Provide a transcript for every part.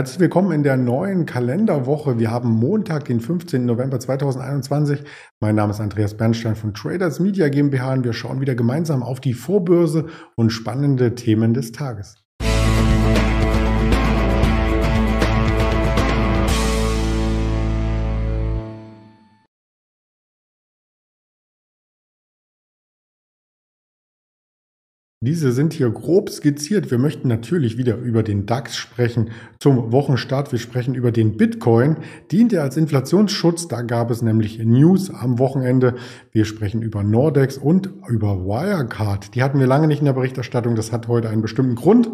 Herzlich willkommen in der neuen Kalenderwoche. Wir haben Montag, den 15. November 2021. Mein Name ist Andreas Bernstein von Traders Media GmbH und wir schauen wieder gemeinsam auf die Vorbörse und spannende Themen des Tages. Diese sind hier grob skizziert. Wir möchten natürlich wieder über den DAX sprechen zum Wochenstart. Wir sprechen über den Bitcoin. Dient er als Inflationsschutz? Da gab es nämlich News am Wochenende. Wir sprechen über Nordex und über Wirecard. Die hatten wir lange nicht in der Berichterstattung. Das hat heute einen bestimmten Grund.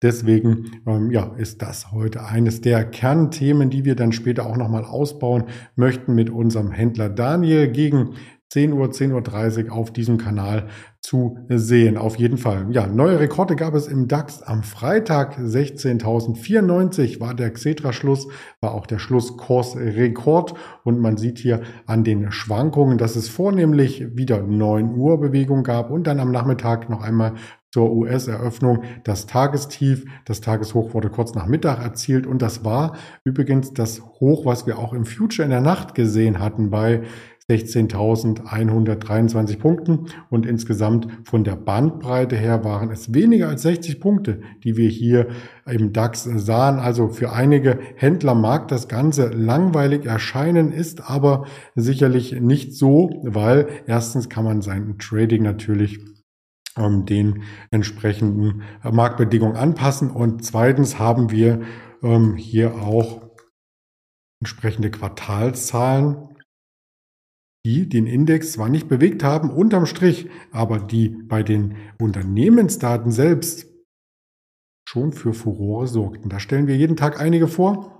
Deswegen ähm, ja, ist das heute eines der Kernthemen, die wir dann später auch nochmal ausbauen möchten mit unserem Händler Daniel gegen 10 Uhr, 10.30 Uhr auf diesem Kanal zu sehen. Auf jeden Fall. Ja, neue Rekorde gab es im DAX am Freitag. 16.094 war der Xetra-Schluss, war auch der Schlusskursrekord. Und man sieht hier an den Schwankungen, dass es vornehmlich wieder 9 Uhr Bewegung gab und dann am Nachmittag noch einmal zur US-Eröffnung das Tagestief, das Tageshoch wurde kurz nach Mittag erzielt und das war übrigens das Hoch, was wir auch im Future in der Nacht gesehen hatten bei 16.123 Punkten und insgesamt von der Bandbreite her waren es weniger als 60 Punkte, die wir hier im DAX sahen. Also für einige Händler mag das Ganze langweilig erscheinen, ist aber sicherlich nicht so, weil erstens kann man sein Trading natürlich ähm, den entsprechenden Marktbedingungen anpassen und zweitens haben wir ähm, hier auch entsprechende Quartalszahlen die den Index zwar nicht bewegt haben unterm Strich, aber die bei den Unternehmensdaten selbst schon für Furore sorgten. Da stellen wir jeden Tag einige vor.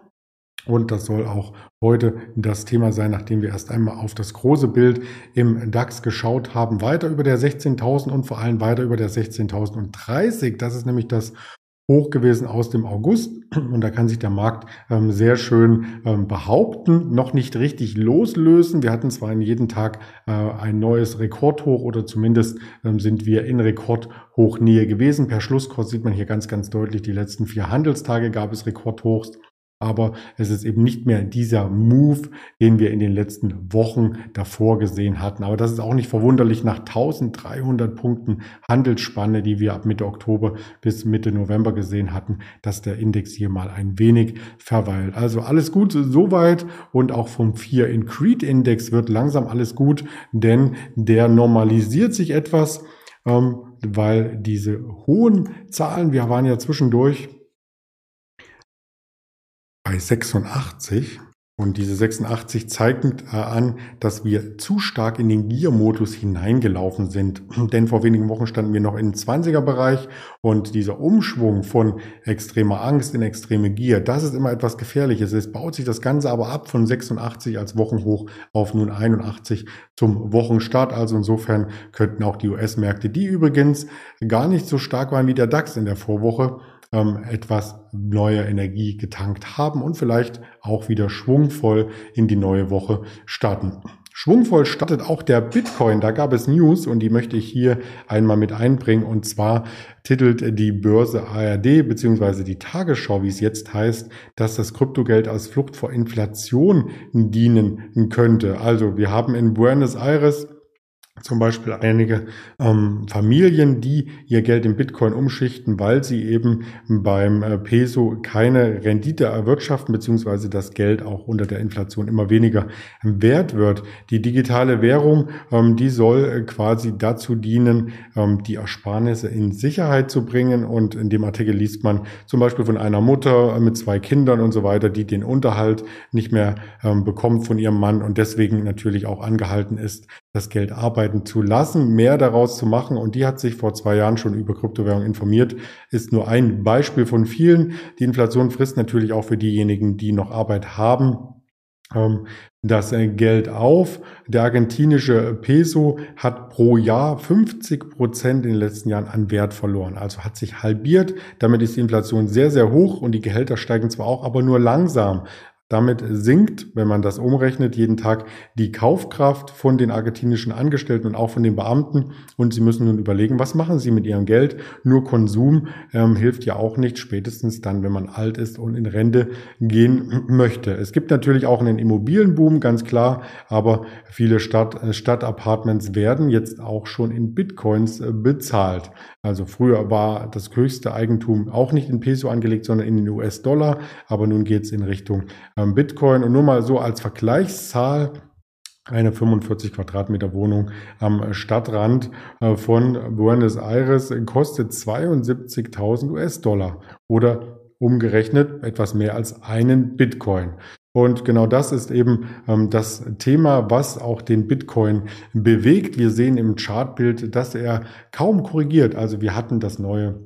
Und das soll auch heute das Thema sein, nachdem wir erst einmal auf das große Bild im DAX geschaut haben. Weiter über der 16.000 und vor allem weiter über der 16.030. Das ist nämlich das hoch gewesen aus dem August und da kann sich der Markt ähm, sehr schön ähm, behaupten, noch nicht richtig loslösen. Wir hatten zwar in jedem Tag äh, ein neues Rekordhoch oder zumindest ähm, sind wir in Rekordhochnähe gewesen. Per Schlusskurs sieht man hier ganz, ganz deutlich, die letzten vier Handelstage gab es Rekordhochs aber es ist eben nicht mehr dieser Move, den wir in den letzten Wochen davor gesehen hatten. Aber das ist auch nicht verwunderlich nach 1300 Punkten Handelsspanne, die wir ab Mitte Oktober bis Mitte November gesehen hatten, dass der Index hier mal ein wenig verweilt. Also alles gut soweit und auch vom Fear in Creed Index wird langsam alles gut, denn der normalisiert sich etwas, ähm, weil diese hohen Zahlen, wir waren ja zwischendurch bei 86 und diese 86 zeigt äh, an, dass wir zu stark in den Gier-Modus hineingelaufen sind. Denn vor wenigen Wochen standen wir noch im 20er-Bereich und dieser Umschwung von extremer Angst in extreme Gier, das ist immer etwas Gefährliches. Es baut sich das Ganze aber ab von 86 als Wochenhoch auf nun 81 zum Wochenstart. Also insofern könnten auch die US-Märkte, die übrigens gar nicht so stark waren wie der DAX in der Vorwoche, ähm, etwas neue Energie getankt haben und vielleicht auch wieder schwungvoll in die neue Woche starten. Schwungvoll startet auch der Bitcoin. Da gab es News und die möchte ich hier einmal mit einbringen. Und zwar titelt die Börse ARD beziehungsweise die Tagesschau, wie es jetzt heißt, dass das Kryptogeld als Flucht vor Inflation dienen könnte. Also wir haben in Buenos Aires zum Beispiel einige ähm, Familien, die ihr Geld in Bitcoin umschichten, weil sie eben beim äh, Peso keine Rendite erwirtschaften, beziehungsweise das Geld auch unter der Inflation immer weniger wert wird. Die digitale Währung, ähm, die soll äh, quasi dazu dienen, ähm, die Ersparnisse in Sicherheit zu bringen. Und in dem Artikel liest man zum Beispiel von einer Mutter mit zwei Kindern und so weiter, die den Unterhalt nicht mehr ähm, bekommt von ihrem Mann und deswegen natürlich auch angehalten ist, das Geld arbeiten zu lassen, mehr daraus zu machen. Und die hat sich vor zwei Jahren schon über Kryptowährungen informiert, ist nur ein Beispiel von vielen. Die Inflation frisst natürlich auch für diejenigen, die noch Arbeit haben, ähm, das Geld auf. Der argentinische Peso hat pro Jahr 50 Prozent in den letzten Jahren an Wert verloren. Also hat sich halbiert. Damit ist die Inflation sehr, sehr hoch und die Gehälter steigen zwar auch, aber nur langsam. Damit sinkt, wenn man das umrechnet, jeden Tag die Kaufkraft von den argentinischen Angestellten und auch von den Beamten. Und sie müssen nun überlegen, was machen sie mit ihrem Geld? Nur Konsum ähm, hilft ja auch nicht, spätestens dann, wenn man alt ist und in Rente gehen möchte. Es gibt natürlich auch einen Immobilienboom, ganz klar, aber viele Stadt, äh, Stadtapartments werden jetzt auch schon in Bitcoins äh, bezahlt. Also früher war das höchste Eigentum auch nicht in Peso angelegt, sondern in den US-Dollar, aber nun geht es in Richtung ähm, Bitcoin. Und nur mal so als Vergleichszahl, eine 45 Quadratmeter Wohnung am Stadtrand äh, von Buenos Aires kostet 72.000 US-Dollar oder umgerechnet etwas mehr als einen Bitcoin. Und genau das ist eben ähm, das Thema, was auch den Bitcoin bewegt. Wir sehen im Chartbild, dass er kaum korrigiert. Also wir hatten das neue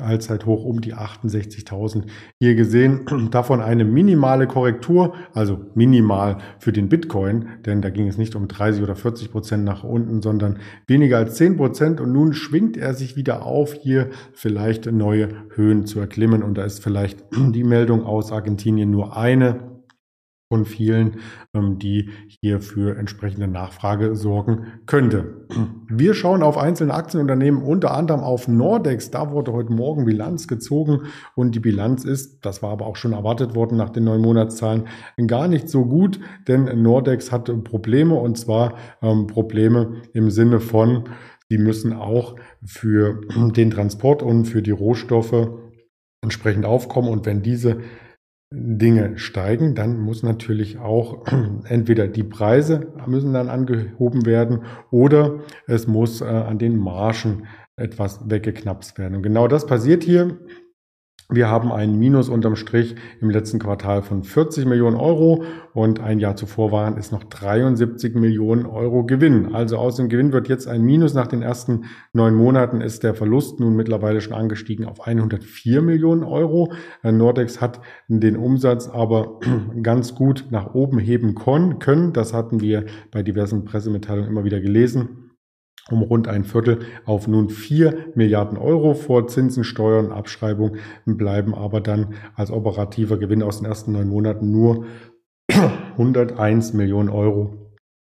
Allzeithoch um die 68.000 hier gesehen. Davon eine minimale Korrektur, also minimal für den Bitcoin, denn da ging es nicht um 30 oder 40 Prozent nach unten, sondern weniger als 10 Prozent. Und nun schwingt er sich wieder auf, hier vielleicht neue Höhen zu erklimmen. Und da ist vielleicht die Meldung aus Argentinien nur eine von vielen, ähm, die hier für entsprechende Nachfrage sorgen könnte. Wir schauen auf einzelne Aktienunternehmen, unter anderem auf Nordex. Da wurde heute Morgen Bilanz gezogen und die Bilanz ist, das war aber auch schon erwartet worden nach den neun Monatszahlen, gar nicht so gut, denn Nordex hat Probleme und zwar ähm, Probleme im Sinne von, sie müssen auch für den Transport und für die Rohstoffe entsprechend aufkommen und wenn diese Dinge steigen, dann muss natürlich auch entweder die Preise müssen dann angehoben werden oder es muss äh, an den Margen etwas weggeknapst werden. Und genau das passiert hier. Wir haben ein Minus unterm Strich im letzten Quartal von 40 Millionen Euro und ein Jahr zuvor waren es noch 73 Millionen Euro Gewinn. Also aus dem Gewinn wird jetzt ein Minus. Nach den ersten neun Monaten ist der Verlust nun mittlerweile schon angestiegen auf 104 Millionen Euro. Nordex hat den Umsatz aber ganz gut nach oben heben können. Das hatten wir bei diversen Pressemitteilungen immer wieder gelesen um rund ein Viertel auf nun vier Milliarden Euro vor Zinsen, Steuern und Abschreibung bleiben aber dann als operativer Gewinn aus den ersten neun Monaten nur 101 Millionen Euro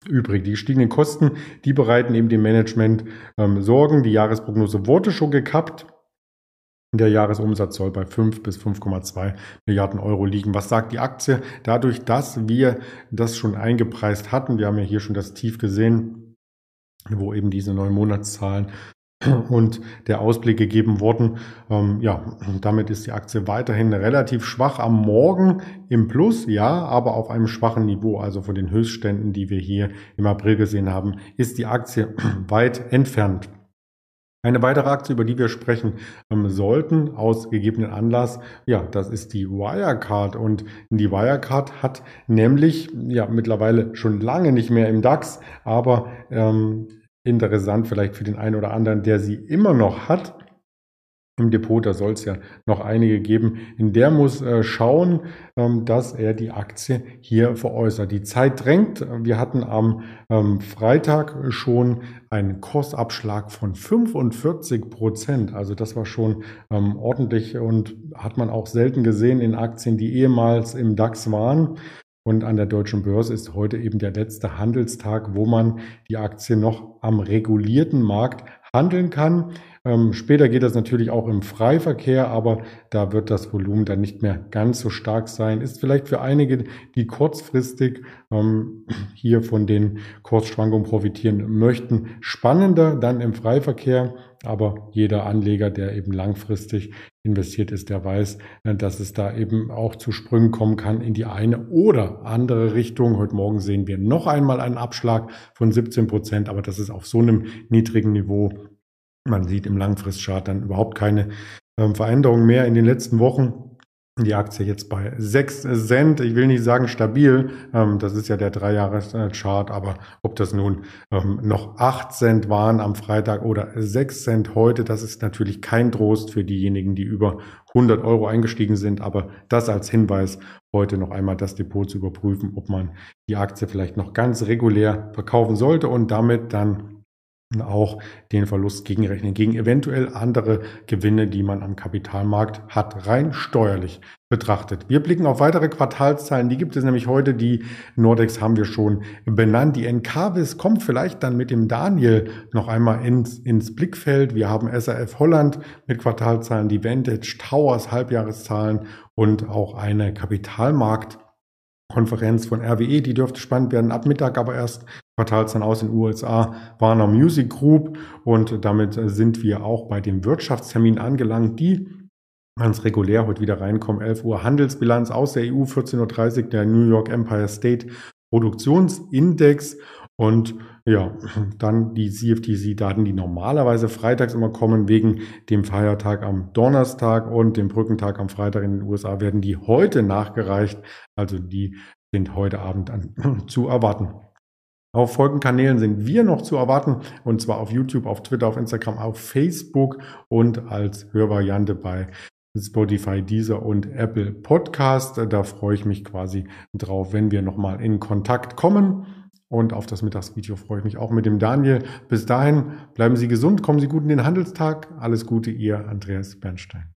übrig. Die gestiegenen Kosten, die bereiten eben dem Management ähm, Sorgen. Die Jahresprognose wurde schon gekappt. Der Jahresumsatz soll bei 5 bis 5,2 Milliarden Euro liegen. Was sagt die Aktie? Dadurch, dass wir das schon eingepreist hatten, wir haben ja hier schon das Tief gesehen, wo eben diese neun Monatszahlen und der Ausblick gegeben worden. Ähm, ja, damit ist die Aktie weiterhin relativ schwach am Morgen im Plus, ja, aber auf einem schwachen Niveau. Also von den Höchstständen, die wir hier im April gesehen haben, ist die Aktie weit entfernt. Eine weitere Aktie, über die wir sprechen ähm, sollten, aus gegebenen Anlass, ja, das ist die Wirecard. Und die Wirecard hat nämlich, ja, mittlerweile schon lange nicht mehr im DAX, aber ähm, interessant vielleicht für den einen oder anderen, der sie immer noch hat, im Depot, da soll es ja noch einige geben. In der muss äh, schauen, ähm, dass er die Aktie hier veräußert. Die Zeit drängt. Wir hatten am ähm, Freitag schon einen Kursabschlag von 45 Prozent. Also das war schon ähm, ordentlich und hat man auch selten gesehen in Aktien, die ehemals im DAX waren. Und an der deutschen Börse ist heute eben der letzte Handelstag, wo man die Aktie noch am regulierten Markt handeln kann. Ähm, später geht das natürlich auch im Freiverkehr, aber da wird das Volumen dann nicht mehr ganz so stark sein. Ist vielleicht für einige, die kurzfristig ähm, hier von den Kursschwankungen profitieren möchten, spannender dann im Freiverkehr. Aber jeder Anleger, der eben langfristig investiert ist, der weiß, äh, dass es da eben auch zu Sprüngen kommen kann in die eine oder andere Richtung. Heute Morgen sehen wir noch einmal einen Abschlag von 17 Prozent, aber das ist auf so einem niedrigen Niveau. Man sieht im Langfristchart dann überhaupt keine ähm, Veränderung mehr in den letzten Wochen die Aktie jetzt bei 6 Cent. Ich will nicht sagen stabil, ähm, das ist ja der Dreijahres-Chart, aber ob das nun ähm, noch 8 Cent waren am Freitag oder 6 Cent heute, das ist natürlich kein Trost für diejenigen, die über 100 Euro eingestiegen sind. Aber das als Hinweis, heute noch einmal das Depot zu überprüfen, ob man die Aktie vielleicht noch ganz regulär verkaufen sollte und damit dann auch den Verlust gegenrechnen, gegen eventuell andere Gewinne, die man am Kapitalmarkt hat, rein steuerlich. betrachtet. Wir blicken auf weitere Quartalszahlen, die gibt es nämlich heute. Die Nordex haben wir schon benannt. Die Encarvis kommt vielleicht dann mit dem Daniel noch einmal ins, ins Blickfeld. Wir haben SAF Holland mit Quartalzahlen, die Vantage Towers Halbjahreszahlen und auch eine Kapitalmarkt Konferenz von RWE, die dürfte spannend werden. Ab Mittag aber erst Quartalszahlen aus den USA, Warner Music Group und damit sind wir auch bei dem Wirtschaftstermin angelangt, die ganz regulär heute wieder reinkommen. 11 Uhr Handelsbilanz aus der EU, 14.30 Uhr der New York Empire State Produktionsindex und ja, dann die CFTC-Daten, die normalerweise freitags immer kommen, wegen dem Feiertag am Donnerstag und dem Brückentag am Freitag in den USA, werden die heute nachgereicht. Also die sind heute Abend an, zu erwarten. Auf Folgenkanälen sind wir noch zu erwarten und zwar auf YouTube, auf Twitter, auf Instagram, auf Facebook und als Hörvariante bei Spotify, Deezer und Apple Podcast. Da freue ich mich quasi drauf, wenn wir nochmal in Kontakt kommen. Und auf das Mittagsvideo freue ich mich auch mit dem Daniel. Bis dahin bleiben Sie gesund, kommen Sie gut in den Handelstag. Alles Gute, Ihr Andreas Bernstein.